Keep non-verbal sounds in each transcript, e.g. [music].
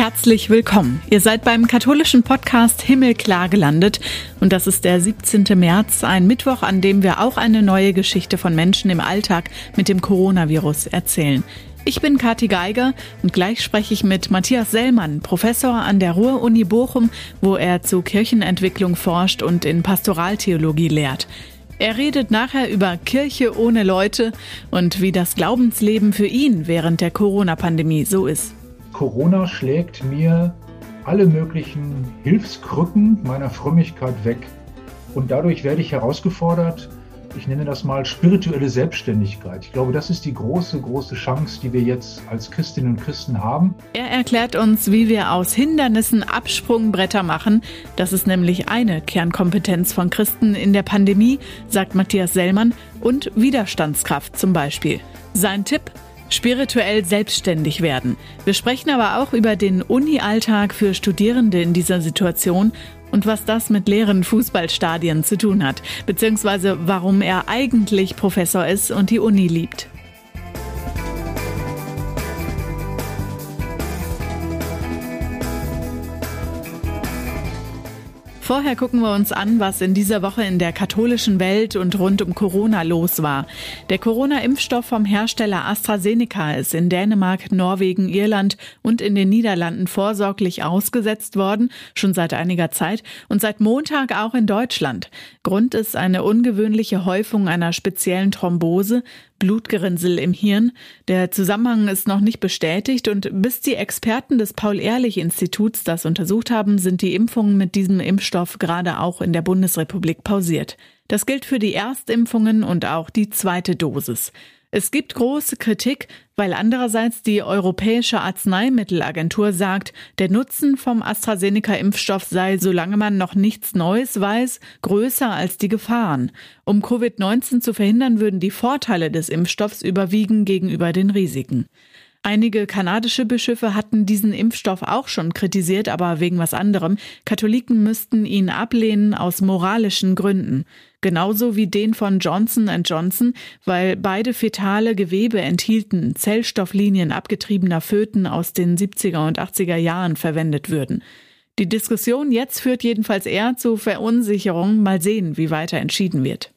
Herzlich willkommen. Ihr seid beim katholischen Podcast Himmelklar gelandet und das ist der 17. März, ein Mittwoch, an dem wir auch eine neue Geschichte von Menschen im Alltag mit dem Coronavirus erzählen. Ich bin Kathi Geiger und gleich spreche ich mit Matthias Sellmann, Professor an der Ruhr-Uni Bochum, wo er zu Kirchenentwicklung forscht und in Pastoraltheologie lehrt. Er redet nachher über Kirche ohne Leute und wie das Glaubensleben für ihn während der Corona-Pandemie so ist. Corona schlägt mir alle möglichen Hilfskrücken meiner Frömmigkeit weg. Und dadurch werde ich herausgefordert, ich nenne das mal spirituelle Selbstständigkeit. Ich glaube, das ist die große, große Chance, die wir jetzt als Christinnen und Christen haben. Er erklärt uns, wie wir aus Hindernissen Absprungbretter machen. Das ist nämlich eine Kernkompetenz von Christen in der Pandemie, sagt Matthias Sellmann, und Widerstandskraft zum Beispiel. Sein Tipp? Spirituell selbstständig werden. Wir sprechen aber auch über den Uni-Alltag für Studierende in dieser Situation und was das mit leeren Fußballstadien zu tun hat, beziehungsweise warum er eigentlich Professor ist und die Uni liebt. Vorher gucken wir uns an, was in dieser Woche in der katholischen Welt und rund um Corona los war. Der Corona-Impfstoff vom Hersteller AstraZeneca ist in Dänemark, Norwegen, Irland und in den Niederlanden vorsorglich ausgesetzt worden, schon seit einiger Zeit und seit Montag auch in Deutschland. Grund ist eine ungewöhnliche Häufung einer speziellen Thrombose, Blutgerinnsel im Hirn. Der Zusammenhang ist noch nicht bestätigt und bis die Experten des Paul-Ehrlich-Instituts das untersucht haben, sind die Impfungen mit diesem Impfstoff gerade auch in der Bundesrepublik pausiert. Das gilt für die Erstimpfungen und auch die zweite Dosis. Es gibt große Kritik, weil andererseits die Europäische Arzneimittelagentur sagt, der Nutzen vom AstraZeneca-Impfstoff sei, solange man noch nichts Neues weiß, größer als die Gefahren. Um Covid-19 zu verhindern, würden die Vorteile des Impfstoffs überwiegen gegenüber den Risiken. Einige kanadische Bischöfe hatten diesen Impfstoff auch schon kritisiert, aber wegen was anderem. Katholiken müssten ihn ablehnen aus moralischen Gründen. Genauso wie den von Johnson Johnson, weil beide fetale Gewebe enthielten, Zellstofflinien abgetriebener Föten aus den 70er und 80er Jahren verwendet würden. Die Diskussion jetzt führt jedenfalls eher zu Verunsicherung. Mal sehen, wie weiter entschieden wird.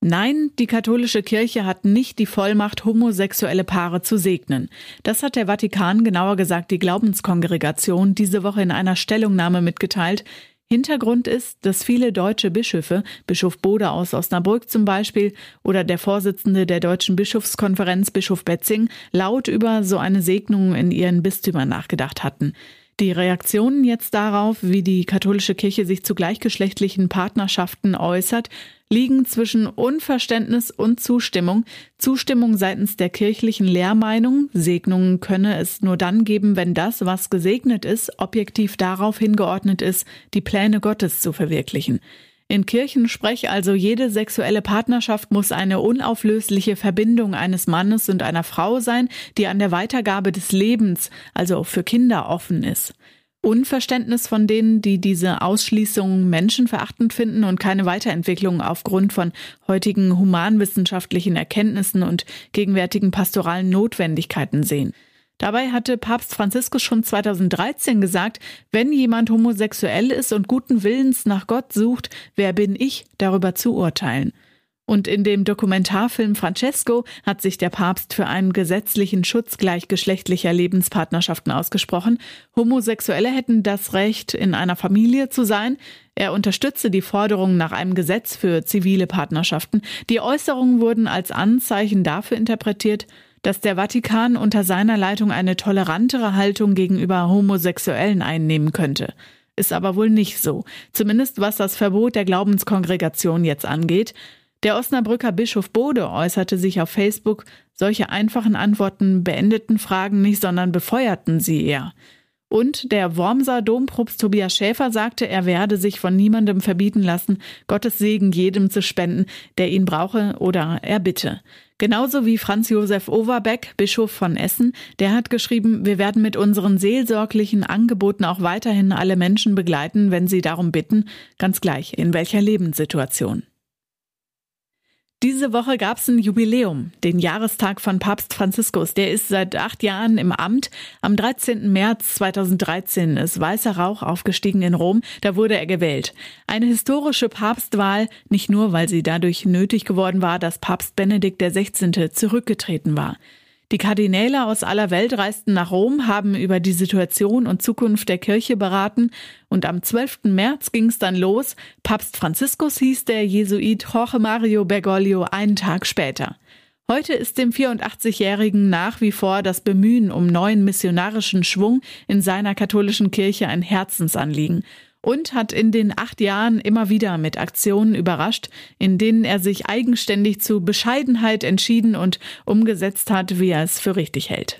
Nein, die katholische Kirche hat nicht die Vollmacht, homosexuelle Paare zu segnen. Das hat der Vatikan, genauer gesagt die Glaubenskongregation, diese Woche in einer Stellungnahme mitgeteilt. Hintergrund ist, dass viele deutsche Bischöfe, Bischof Bode aus Osnabrück zum Beispiel oder der Vorsitzende der Deutschen Bischofskonferenz, Bischof Betzing, laut über so eine Segnung in ihren Bistümern nachgedacht hatten. Die Reaktionen jetzt darauf, wie die katholische Kirche sich zu gleichgeschlechtlichen Partnerschaften äußert, liegen zwischen Unverständnis und Zustimmung. Zustimmung seitens der kirchlichen Lehrmeinung, Segnungen könne es nur dann geben, wenn das, was gesegnet ist, objektiv darauf hingeordnet ist, die Pläne Gottes zu verwirklichen. In Kirchensprech also jede sexuelle Partnerschaft muss eine unauflösliche Verbindung eines Mannes und einer Frau sein, die an der Weitergabe des Lebens, also für Kinder offen ist. Unverständnis von denen, die diese Ausschließung menschenverachtend finden und keine Weiterentwicklung aufgrund von heutigen humanwissenschaftlichen Erkenntnissen und gegenwärtigen pastoralen Notwendigkeiten sehen. Dabei hatte Papst Franziskus schon 2013 gesagt, wenn jemand homosexuell ist und guten Willens nach Gott sucht, wer bin ich, darüber zu urteilen? Und in dem Dokumentarfilm Francesco hat sich der Papst für einen gesetzlichen Schutz gleichgeschlechtlicher Lebenspartnerschaften ausgesprochen. Homosexuelle hätten das Recht, in einer Familie zu sein. Er unterstütze die Forderung nach einem Gesetz für zivile Partnerschaften. Die Äußerungen wurden als Anzeichen dafür interpretiert, dass der Vatikan unter seiner Leitung eine tolerantere Haltung gegenüber Homosexuellen einnehmen könnte. Ist aber wohl nicht so, zumindest was das Verbot der Glaubenskongregation jetzt angeht. Der Osnabrücker Bischof Bode äußerte sich auf Facebook, solche einfachen Antworten beendeten Fragen nicht, sondern befeuerten sie eher. Und der Wormser Dompropst Tobias Schäfer sagte, er werde sich von niemandem verbieten lassen, Gottes Segen jedem zu spenden, der ihn brauche oder er bitte. Genauso wie Franz Josef Overbeck, Bischof von Essen, der hat geschrieben, wir werden mit unseren seelsorglichen Angeboten auch weiterhin alle Menschen begleiten, wenn sie darum bitten, ganz gleich in welcher Lebenssituation. Diese Woche gab es ein Jubiläum, den Jahrestag von Papst Franziskus. Der ist seit acht Jahren im Amt. Am 13. März 2013 ist weißer Rauch aufgestiegen in Rom. Da wurde er gewählt. Eine historische Papstwahl, nicht nur, weil sie dadurch nötig geworden war, dass Papst Benedikt XVI. zurückgetreten war. Die Kardinäle aus aller Welt reisten nach Rom, haben über die Situation und Zukunft der Kirche beraten und am 12. März ging es dann los. Papst Franziskus hieß der Jesuit Jorge Mario Bergoglio einen Tag später. Heute ist dem 84-Jährigen nach wie vor das Bemühen um neuen missionarischen Schwung in seiner katholischen Kirche ein Herzensanliegen und hat in den acht Jahren immer wieder mit Aktionen überrascht, in denen er sich eigenständig zu Bescheidenheit entschieden und umgesetzt hat, wie er es für richtig hält.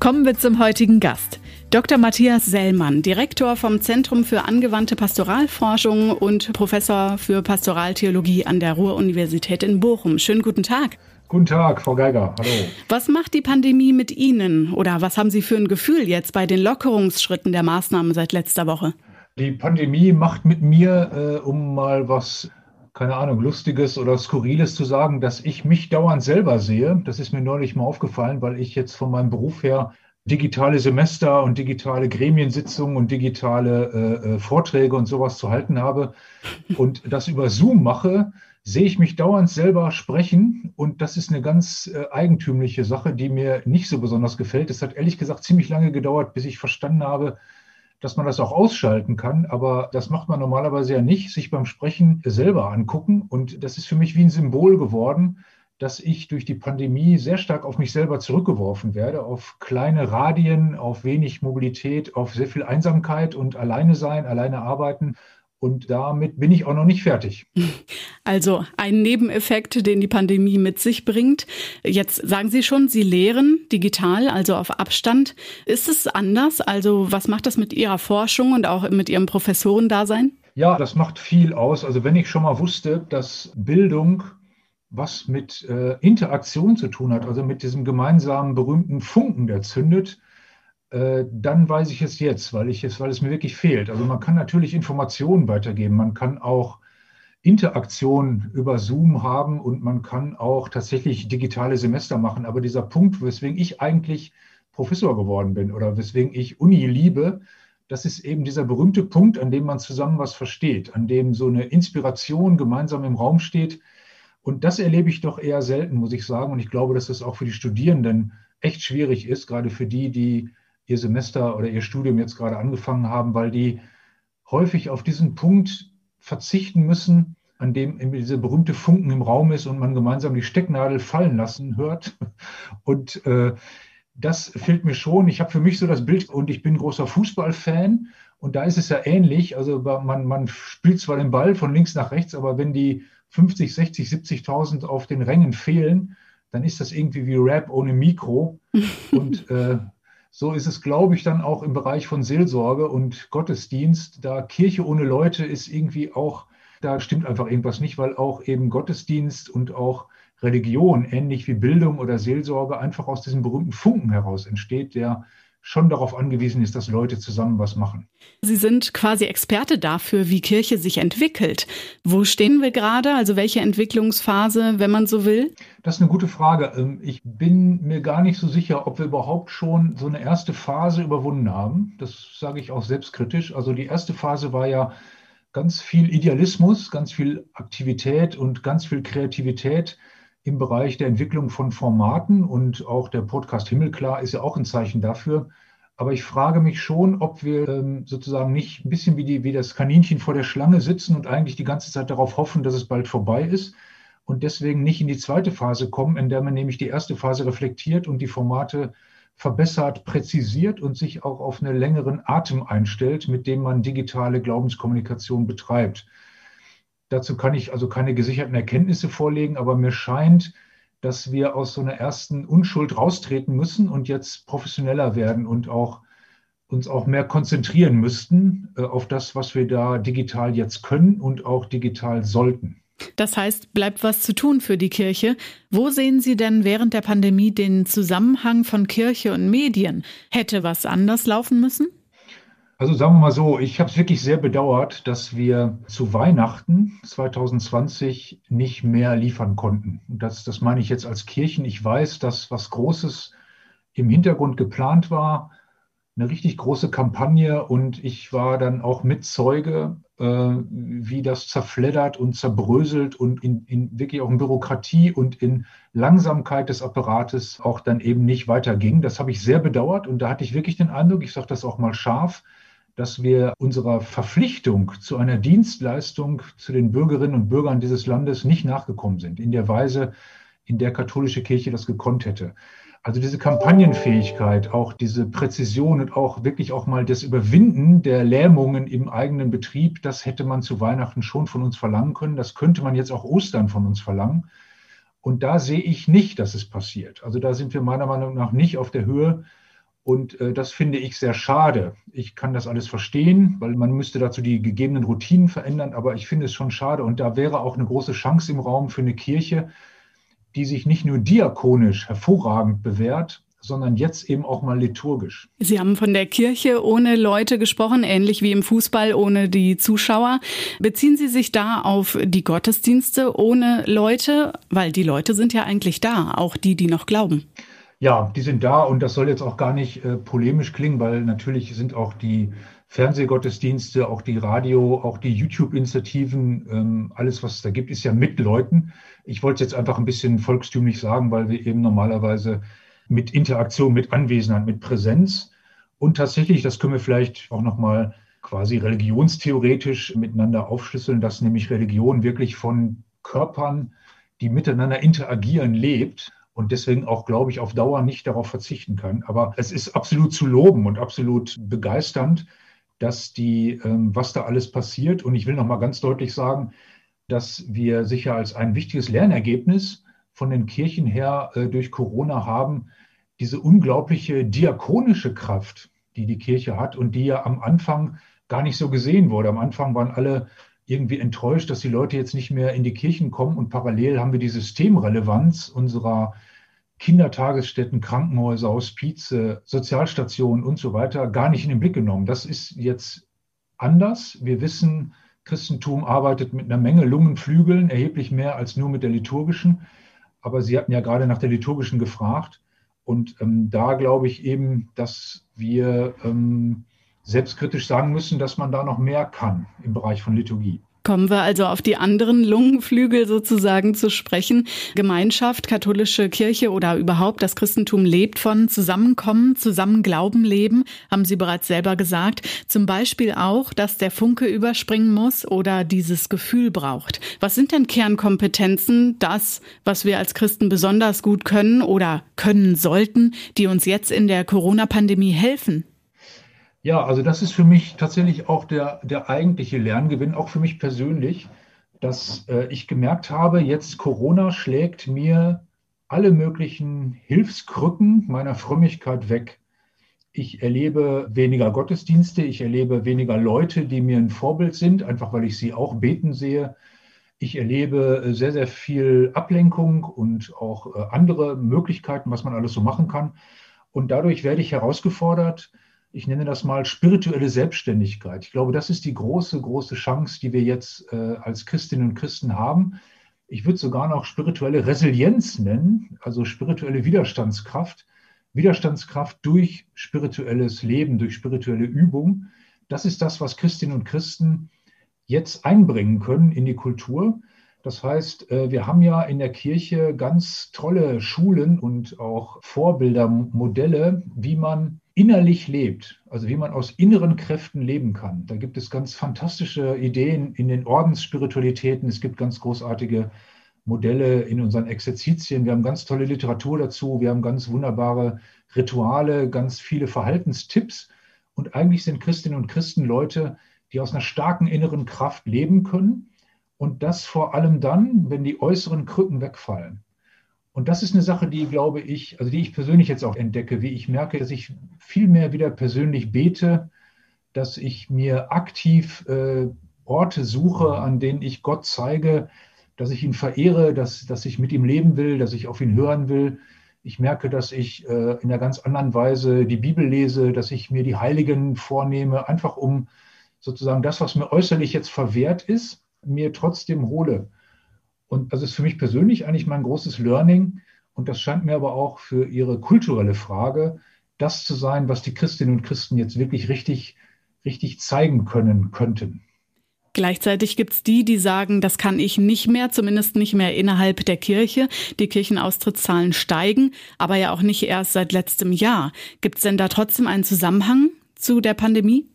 Kommen wir zum heutigen Gast. Dr. Matthias Sellmann, Direktor vom Zentrum für angewandte Pastoralforschung und Professor für Pastoraltheologie an der Ruhr-Universität in Bochum. Schönen guten Tag. Guten Tag, Frau Geiger. Hallo. Was macht die Pandemie mit Ihnen oder was haben Sie für ein Gefühl jetzt bei den Lockerungsschritten der Maßnahmen seit letzter Woche? Die Pandemie macht mit mir, äh, um mal was, keine Ahnung, Lustiges oder Skurriles zu sagen, dass ich mich dauernd selber sehe. Das ist mir neulich mal aufgefallen, weil ich jetzt von meinem Beruf her digitale Semester und digitale Gremiensitzungen und digitale äh, äh Vorträge und sowas zu halten habe und das über Zoom mache sehe ich mich dauernd selber sprechen und das ist eine ganz äh, eigentümliche Sache, die mir nicht so besonders gefällt. Es hat ehrlich gesagt ziemlich lange gedauert, bis ich verstanden habe, dass man das auch ausschalten kann, aber das macht man normalerweise ja nicht, sich beim Sprechen selber angucken und das ist für mich wie ein Symbol geworden, dass ich durch die Pandemie sehr stark auf mich selber zurückgeworfen werde, auf kleine Radien, auf wenig Mobilität, auf sehr viel Einsamkeit und alleine sein, alleine arbeiten und damit bin ich auch noch nicht fertig. Also ein Nebeneffekt, den die Pandemie mit sich bringt. Jetzt sagen Sie schon, Sie lehren digital, also auf Abstand. Ist es anders? Also was macht das mit Ihrer Forschung und auch mit Ihrem Professorendasein? Ja, das macht viel aus. Also wenn ich schon mal wusste, dass Bildung was mit äh, Interaktion zu tun hat, also mit diesem gemeinsamen berühmten Funken, der zündet, äh, dann weiß ich es jetzt, weil, ich es, weil es mir wirklich fehlt. Also man kann natürlich Informationen weitergeben, man kann auch Interaktion über Zoom haben und man kann auch tatsächlich digitale Semester machen. Aber dieser Punkt, weswegen ich eigentlich Professor geworden bin oder weswegen ich Uni liebe, das ist eben dieser berühmte Punkt, an dem man zusammen was versteht, an dem so eine Inspiration gemeinsam im Raum steht. Und das erlebe ich doch eher selten, muss ich sagen. Und ich glaube, dass das auch für die Studierenden echt schwierig ist, gerade für die, die ihr Semester oder ihr Studium jetzt gerade angefangen haben, weil die häufig auf diesen Punkt verzichten müssen, an dem diese berühmte Funken im Raum ist und man gemeinsam die Stecknadel fallen lassen hört. [laughs] Und äh, das fehlt mir schon. Ich habe für mich so das Bild und ich bin großer Fußballfan und da ist es ja ähnlich. Also man, man spielt zwar den Ball von links nach rechts, aber wenn die 50, 60, 70.000 auf den Rängen fehlen, dann ist das irgendwie wie Rap ohne Mikro. [laughs] Und äh, so ist es, glaube ich, dann auch im Bereich von Seelsorge und Gottesdienst. Da Kirche ohne Leute ist irgendwie auch, da stimmt einfach irgendwas nicht, weil auch eben Gottesdienst und auch Religion, ähnlich wie Bildung oder Seelsorge, einfach aus diesem berühmten Funken heraus entsteht, der schon darauf angewiesen ist, dass Leute zusammen was machen. Sie sind quasi Experte dafür, wie Kirche sich entwickelt. Wo stehen wir gerade? Also welche Entwicklungsphase, wenn man so will? Das ist eine gute Frage. Ähm, ich bin mir gar nicht so sicher, ob wir überhaupt schon so eine erste Phase überwunden haben. Das sage ich auch selbstkritisch. Also die erste Phase war ja ganz viel Idealismus, ganz viel Aktivität und ganz viel Kreativität im Bereich der Entwicklung von Formaten und auch der Podcast Himmelklar ist ja auch ein Zeichen dafür. Aber ich frage mich schon, ob wir ähm, sozusagen nicht ein bisschen wie, die, wie das Kaninchen vor der Schlange sitzen und eigentlich die ganze Zeit darauf hoffen, dass es bald vorbei ist und deswegen nicht in die zweite Phase kommen, in der man nämlich die erste Phase reflektiert und die Formate verbessert, präzisiert und sich auch auf einen längeren Atem einstellt, mit dem man digitale Glaubenskommunikation betreibt. Dazu kann ich also keine gesicherten Erkenntnisse vorlegen, aber mir scheint, dass wir aus so einer ersten Unschuld raustreten müssen und jetzt professioneller werden und auch uns auch mehr konzentrieren müssten äh, auf das, was wir da digital jetzt können und auch digital sollten. Das heißt, bleibt was zu tun für die Kirche. Wo sehen Sie denn während der Pandemie den Zusammenhang von Kirche und Medien? Hätte was anders laufen müssen? Also sagen wir mal so, ich habe es wirklich sehr bedauert, dass wir zu Weihnachten 2020 nicht mehr liefern konnten. Und das, das meine ich jetzt als Kirchen. Ich weiß, dass was Großes im Hintergrund geplant war, eine richtig große Kampagne und ich war dann auch Mitzeuge, äh, wie das zerfleddert und zerbröselt und in, in wirklich auch in Bürokratie und in Langsamkeit des Apparates auch dann eben nicht weiterging. Das habe ich sehr bedauert und da hatte ich wirklich den Eindruck, ich sage das auch mal scharf, dass wir unserer Verpflichtung zu einer Dienstleistung zu den Bürgerinnen und Bürgern dieses Landes nicht nachgekommen sind, in der Weise, in der katholische Kirche das gekonnt hätte. Also diese Kampagnenfähigkeit, auch diese Präzision und auch wirklich auch mal das Überwinden der Lähmungen im eigenen Betrieb, das hätte man zu Weihnachten schon von uns verlangen können. Das könnte man jetzt auch Ostern von uns verlangen. Und da sehe ich nicht, dass es passiert. Also da sind wir meiner Meinung nach nicht auf der Höhe und äh, das finde ich sehr schade. Ich kann das alles verstehen, weil man müsste dazu die gegebenen Routinen verändern, aber ich finde es schon schade. Und da wäre auch eine große Chance im Raum für eine Kirche, die sich nicht nur diakonisch hervorragend bewährt, sondern jetzt eben auch mal liturgisch. Sie haben von der Kirche ohne Leute gesprochen, ähnlich wie im Fußball ohne die Zuschauer. Beziehen Sie sich da auf die Gottesdienste ohne Leute? Weil die Leute sind ja eigentlich da, auch die, die noch glauben. Ja, die sind da und das soll jetzt auch gar nicht äh, polemisch klingen, weil natürlich sind auch die Fernsehgottesdienste, auch die Radio, auch die YouTube-Initiativen, ähm, alles, was es da gibt, ist ja mit Leuten. Ich wollte es jetzt einfach ein bisschen volkstümlich sagen, weil wir eben normalerweise mit Interaktion, mit Anwesenheit, mit Präsenz und tatsächlich, das können wir vielleicht auch nochmal quasi religionstheoretisch miteinander aufschlüsseln, dass nämlich Religion wirklich von Körpern, die miteinander interagieren, lebt und deswegen auch, glaube ich, auf Dauer nicht darauf verzichten kann. Aber es ist absolut zu loben und absolut begeisternd, dass die, ähm, was da alles passiert. Und ich will noch mal ganz deutlich sagen, dass wir sicher als ein wichtiges Lernergebnis von den Kirchen her äh, durch Corona haben, diese unglaubliche diakonische Kraft, die die Kirche hat und die ja am Anfang gar nicht so gesehen wurde. Am Anfang waren alle irgendwie enttäuscht, dass die Leute jetzt nicht mehr in die Kirchen kommen und parallel haben wir die Systemrelevanz unserer Kindertagesstätten, Krankenhäuser, Hospize, Sozialstationen und so weiter gar nicht in den Blick genommen. Das ist jetzt anders. Wir wissen, Christentum arbeitet mit einer Menge Lungenflügeln, erheblich mehr als nur mit der liturgischen. Aber Sie hatten ja gerade nach der liturgischen gefragt. Und ähm, da glaube ich eben, dass wir ähm, selbstkritisch sagen müssen, dass man da noch mehr kann im Bereich von Liturgie. Kommen wir also auf die anderen Lungenflügel sozusagen zu sprechen. Gemeinschaft, katholische Kirche oder überhaupt das Christentum lebt von Zusammenkommen, Zusammenglauben leben, haben Sie bereits selber gesagt. Zum Beispiel auch, dass der Funke überspringen muss oder dieses Gefühl braucht. Was sind denn Kernkompetenzen, das, was wir als Christen besonders gut können oder können sollten, die uns jetzt in der Corona-Pandemie helfen? Ja, also das ist für mich tatsächlich auch der, der eigentliche Lerngewinn, auch für mich persönlich, dass äh, ich gemerkt habe, jetzt Corona schlägt mir alle möglichen Hilfskrücken meiner Frömmigkeit weg. Ich erlebe weniger Gottesdienste, ich erlebe weniger Leute, die mir ein Vorbild sind, einfach weil ich sie auch beten sehe. Ich erlebe äh, sehr, sehr viel Ablenkung und auch äh, andere Möglichkeiten, was man alles so machen kann. Und dadurch werde ich herausgefordert, ich nenne das mal spirituelle Selbstständigkeit. Ich glaube, das ist die große, große Chance, die wir jetzt äh, als Christinnen und Christen haben. Ich würde sogar noch spirituelle Resilienz nennen, also spirituelle Widerstandskraft. Widerstandskraft durch spirituelles Leben, durch spirituelle Übung. Das ist das, was Christinnen und Christen jetzt einbringen können in die Kultur. Das heißt, äh, wir haben ja in der Kirche ganz tolle Schulen und auch Vorbilder, Modelle, wie man innerlich lebt, also wie man aus inneren Kräften leben kann. Da gibt es ganz fantastische Ideen in den Ordensspiritualitäten. Es gibt ganz großartige Modelle in unseren Exerzitien. Wir haben ganz tolle Literatur dazu. Wir haben ganz wunderbare Rituale, ganz viele Verhaltenstipps. Und eigentlich sind Christinnen und Christen Leute, die aus einer starken inneren Kraft leben können. Und das vor allem dann, wenn die äußeren Krücken wegfallen. Und das ist eine Sache, die, glaube ich, also die ich persönlich jetzt auch entdecke, wie ich merke, dass ich viel mehr wieder persönlich bete, dass ich mir aktiv äh, Orte suche, an denen ich Gott zeige, dass ich ihn verehre, dass, dass ich mit ihm leben will, dass ich auf ihn hören will. Ich merke, dass ich äh, in einer ganz anderen Weise die Bibel lese, dass ich mir die Heiligen vornehme, einfach um sozusagen das, was mir äußerlich jetzt verwehrt ist, mir trotzdem hole. Und das ist für mich persönlich eigentlich mein großes Learning. Und das scheint mir aber auch für Ihre kulturelle Frage das zu sein, was die Christinnen und Christen jetzt wirklich richtig, richtig zeigen können könnten. Gleichzeitig gibt es die, die sagen, das kann ich nicht mehr, zumindest nicht mehr innerhalb der Kirche. Die Kirchenaustrittszahlen steigen, aber ja auch nicht erst seit letztem Jahr. Gibt es denn da trotzdem einen Zusammenhang zu der Pandemie?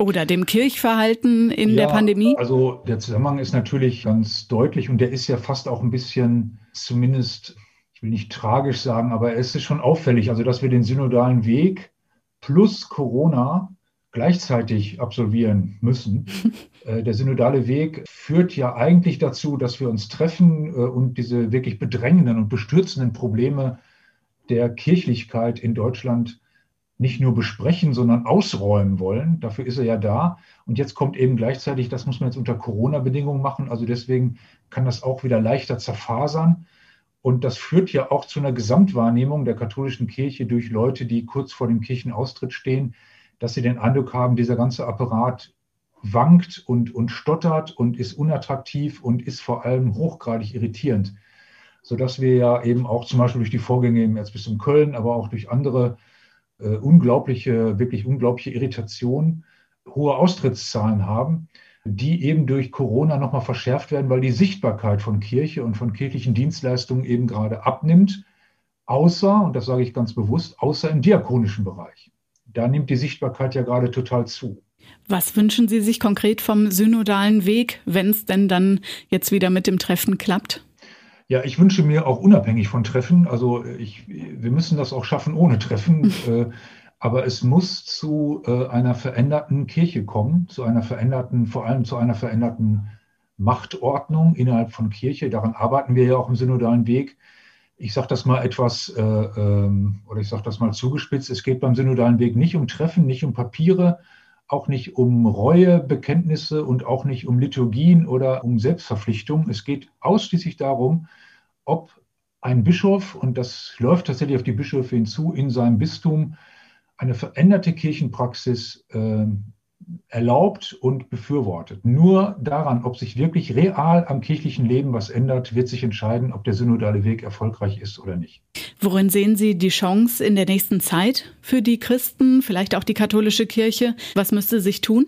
Oder dem Kirchverhalten in ja, der Pandemie? Also der Zusammenhang ist natürlich ganz deutlich und der ist ja fast auch ein bisschen, zumindest, ich will nicht tragisch sagen, aber es ist schon auffällig, also dass wir den synodalen Weg plus Corona gleichzeitig absolvieren müssen. [laughs] Äh, der synodale Weg führt ja eigentlich dazu, dass wir uns treffen äh, und diese wirklich bedrängenden und bestürzenden Probleme der Kirchlichkeit in Deutschland nicht nur besprechen, sondern ausräumen wollen. Dafür ist er ja da. Und jetzt kommt eben gleichzeitig, das muss man jetzt unter Corona-Bedingungen machen. Also deswegen kann das auch wieder leichter zerfasern. Und das führt ja auch zu einer Gesamtwahrnehmung der katholischen Kirche durch Leute, die kurz vor dem Kirchenaustritt stehen, dass sie den Eindruck haben, dieser ganze Apparat wankt und, und stottert und ist unattraktiv und ist vor allem hochgradig irritierend. Sodass wir ja eben auch zum Beispiel durch die Vorgänge im Erzbistum Köln, aber auch durch andere äh, unglaubliche, wirklich unglaubliche Irritation, hohe Austrittszahlen haben, die eben durch Corona nochmal verschärft werden, weil die Sichtbarkeit von Kirche und von kirchlichen Dienstleistungen eben gerade abnimmt, außer, und das sage ich ganz bewusst, außer im diakonischen Bereich. Da nimmt die Sichtbarkeit ja gerade total zu. Was wünschen Sie sich konkret vom synodalen Weg, wenn es denn dann jetzt wieder mit dem Treffen klappt? Ja, ich wünsche mir auch unabhängig von Treffen, also ich, wir müssen das auch schaffen ohne Treffen, [laughs] äh, aber es muss zu äh, einer veränderten Kirche kommen, zu einer veränderten, vor allem zu einer veränderten Machtordnung innerhalb von Kirche. Daran arbeiten wir ja auch im synodalen Weg. Ich sage das mal etwas, äh, ähm, oder ich sage das mal zugespitzt, es geht beim synodalen Weg nicht um Treffen, nicht um Papiere, auch nicht um Reue, Bekenntnisse und auch nicht um Liturgien oder um Selbstverpflichtung. Es geht ausschließlich darum, ob ein Bischof, und das läuft tatsächlich auf die Bischöfe hinzu, in seinem Bistum eine veränderte Kirchenpraxis äh, erlaubt und befürwortet. Nur daran, ob sich wirklich real am kirchlichen Leben was ändert, wird sich entscheiden, ob der synodale Weg erfolgreich ist oder nicht. Worin sehen Sie die Chance in der nächsten Zeit für die Christen, vielleicht auch die katholische Kirche? Was müsste sich tun?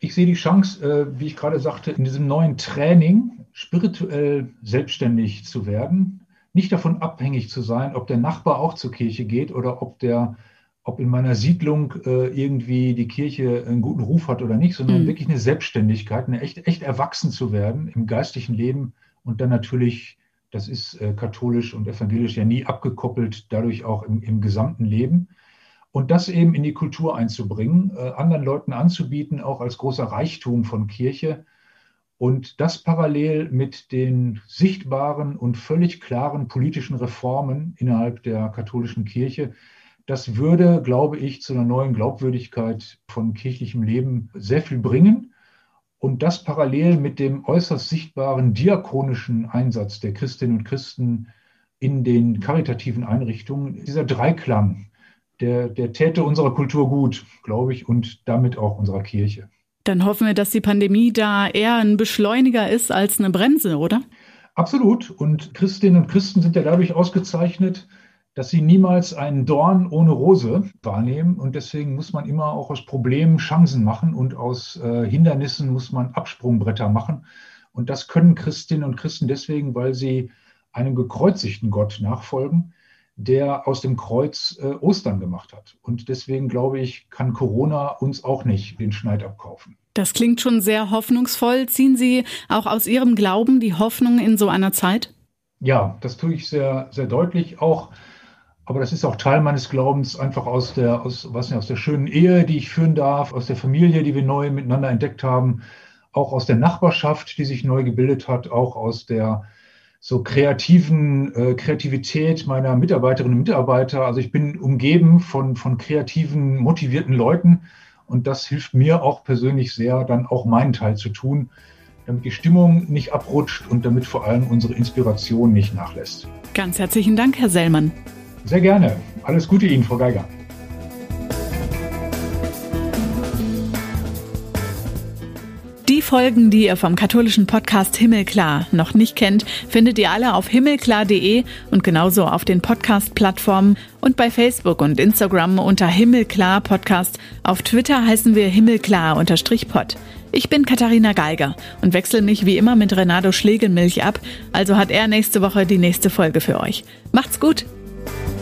Ich sehe die Chance, äh, wie ich gerade sagte, in diesem neuen Training spirituell selbstständig zu werden, nicht davon abhängig zu sein, ob der Nachbar auch zur Kirche geht oder ob der ob in meiner Siedlung äh, irgendwie die Kirche einen guten Ruf hat oder nicht, sondern mhm. wirklich eine Selbstständigkeit, eine echt, echt erwachsen zu werden im geistlichen Leben und dann natürlich, das ist äh, katholisch und evangelisch ja nie abgekoppelt, dadurch auch im, im gesamten Leben. Und das eben in die Kultur einzubringen, äh, anderen Leuten anzubieten, auch als großer Reichtum von Kirche. Und das parallel mit den sichtbaren und völlig klaren politischen Reformen innerhalb der katholischen Kirche, das würde, glaube ich, zu einer neuen Glaubwürdigkeit von kirchlichem Leben sehr viel bringen. Und das parallel mit dem äußerst sichtbaren diakonischen Einsatz der Christinnen und Christen in den karitativen Einrichtungen. Dieser Dreiklang, der, der täte unserer Kultur gut, glaube ich, und damit auch unserer Kirche. Dann hoffen wir, dass die Pandemie da eher ein Beschleuniger ist als eine Bremse, oder? Absolut. Und Christinnen und Christen sind ja dadurch ausgezeichnet, dass sie niemals einen Dorn ohne Rose wahrnehmen. Und deswegen muss man immer auch aus Problemen Chancen machen und aus äh, Hindernissen muss man Absprungbretter machen. Und das können Christinnen und Christen deswegen, weil sie einem gekreuzigten Gott nachfolgen, der aus dem Kreuz äh, Ostern gemacht hat. Und deswegen glaube ich, kann Corona uns auch nicht den Schneid abkaufen. Das klingt schon sehr hoffnungsvoll. Ziehen Sie auch aus Ihrem Glauben die Hoffnung in so einer Zeit? Ja, das tue ich sehr, sehr deutlich. Auch aber das ist auch Teil meines Glaubens, einfach aus der, aus, was nicht, aus der schönen Ehe, die ich führen darf, aus der Familie, die wir neu miteinander entdeckt haben, auch aus der Nachbarschaft, die sich neu gebildet hat, auch aus der so kreativen äh, Kreativität meiner Mitarbeiterinnen und Mitarbeiter. Also ich bin umgeben von, von kreativen, motivierten Leuten und das hilft mir auch persönlich sehr, dann auch meinen Teil zu tun, damit die Stimmung nicht abrutscht und damit vor allem unsere Inspiration nicht nachlässt. Ganz herzlichen Dank, Herr Sellmann. Sehr gerne. Alles Gute Ihnen, Frau Geiger. Die Folgen, die ihr vom katholischen Podcast Himmelklar noch nicht kennt, findet ihr alle auf himmelklar.de und genauso auf den Podcast-Plattformen und bei Facebook und Instagram unter Himmelklar Podcast. Auf Twitter heißen wir Himmelklar-Pod. Ich bin Katharina Geiger und wechsle mich wie immer mit Renato Schlegelmilch ab, also hat er nächste Woche die nächste Folge für euch. Macht's gut! Thank you.